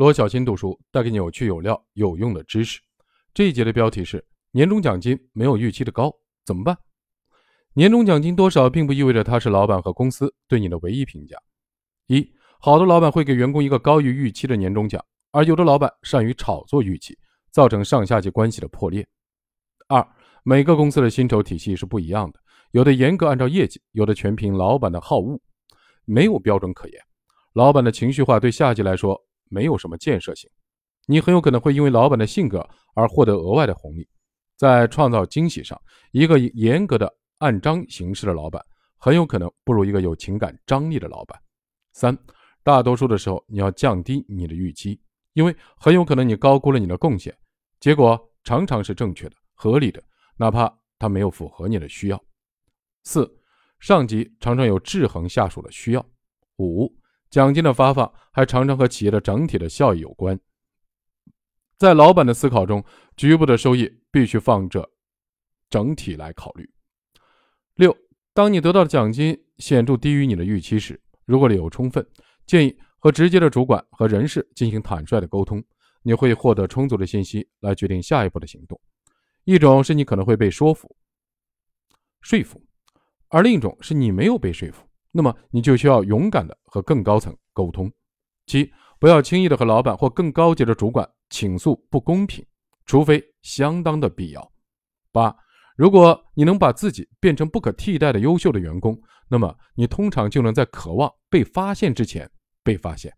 罗小新读书带给你有趣有料有用的知识。这一节的标题是：年终奖金没有预期的高，怎么办？年终奖金多少，并不意味着它是老板和公司对你的唯一评价。一，好的老板会给员工一个高于预期的年终奖，而有的老板善于炒作预期，造成上下级关系的破裂。二，每个公司的薪酬体系是不一样的，有的严格按照业绩，有的全凭老板的好恶，没有标准可言。老板的情绪化对下级来说。没有什么建设性，你很有可能会因为老板的性格而获得额外的红利。在创造惊喜上，一个严格的按章行事的老板很有可能不如一个有情感张力的老板。三，大多数的时候你要降低你的预期，因为很有可能你高估了你的贡献，结果常常是正确的、合理的，哪怕它没有符合你的需要。四，上级常常有制衡下属的需要。五。奖金的发放还常常和企业的整体的效益有关。在老板的思考中，局部的收益必须放着整体来考虑。六，当你得到的奖金显著低于你的预期时，如果理由充分，建议和直接的主管和人事进行坦率的沟通，你会获得充足的信息来决定下一步的行动。一种是你可能会被说服、说服，而另一种是你没有被说服。那么你就需要勇敢的和更高层沟通。七，不要轻易的和老板或更高级的主管倾诉不公平，除非相当的必要。八，如果你能把自己变成不可替代的优秀的员工，那么你通常就能在渴望被发现之前被发现。